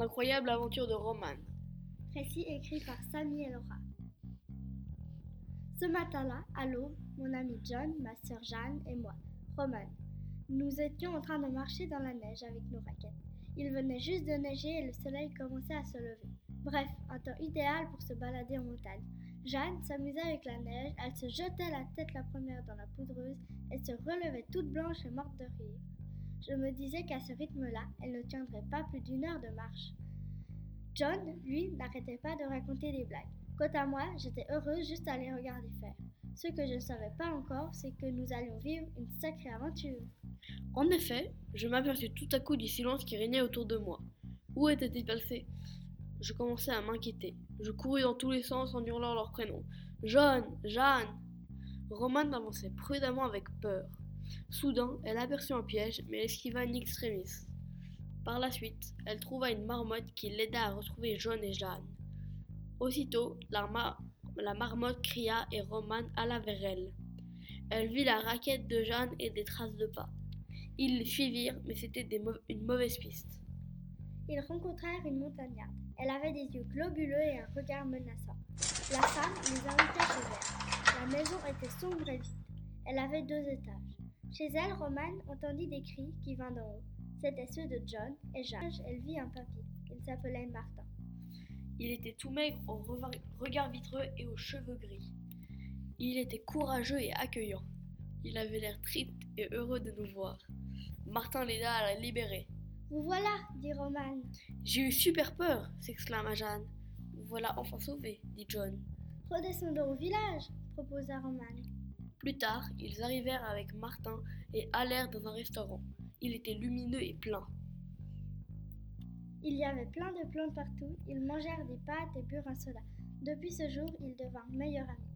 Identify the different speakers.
Speaker 1: L'incroyable aventure de Roman.
Speaker 2: Récit écrit par Samy et Laura. Ce matin-là, à l'aube, mon ami John, ma sœur Jeanne et moi, Roman, nous étions en train de marcher dans la neige avec nos raquettes. Il venait juste de neiger et le soleil commençait à se lever. Bref, un temps idéal pour se balader en montagne. Jeanne s'amusait avec la neige, elle se jetait la tête la première dans la poudreuse et se relevait toute blanche et morte de rire. Je me disais qu'à ce rythme-là, elle ne tiendrait pas plus d'une heure de marche. John, lui, n'arrêtait pas de raconter des blagues. Quant à moi, j'étais heureuse juste à les regarder faire. Ce que je ne savais pas encore, c'est que nous allions vivre une sacrée aventure.
Speaker 1: En effet, je m'aperçus tout à coup du silence qui régnait autour de moi. Où étaient-ils passés Je commençais à m'inquiéter. Je courus dans tous les sens en hurlant leurs prénoms. John, Jeanne. Romane avançait prudemment avec peur. Soudain, elle aperçut un piège, mais esquiva in extremis. Par la suite, elle trouva une marmotte qui l'aida à retrouver John et Jeanne. Aussitôt, la, marmotte cria et Romane alla vers elle. Elle vit la raquette de Jeanne et des traces de pas. Ils les suivirent, mais c'était une mauvaise piste.
Speaker 2: Ils rencontrèrent une montagnarde. Elle avait des yeux globuleux et un regard menaçant. La femme les invita chez elle. La maison était sombre et vide. Elle avait deux étages. Chez elle, Romane entendit des cris qui vinrent d'en haut. C'étaient ceux de John et Jeanne. Elle vit un papy. Il s'appelait Martin.
Speaker 1: Il était tout maigre, au regard vitreux et aux cheveux gris. Il était courageux et accueillant. Il avait l'air triste et heureux de nous voir. Martin l'aida à la libérer.
Speaker 2: Vous voilà, dit Romane.
Speaker 1: J'ai eu super peur, s'exclama Jeanne. Vous voilà enfin sauvés, dit John.
Speaker 2: Redescendons au village, proposa Romane.
Speaker 1: Plus tard, ils arrivèrent avec Martin et allèrent dans un restaurant. Il était lumineux et plein.
Speaker 2: Il y avait plein de plantes partout. Ils mangèrent des pâtes et burent un soda. Depuis ce jour, ils devinrent meilleurs amis.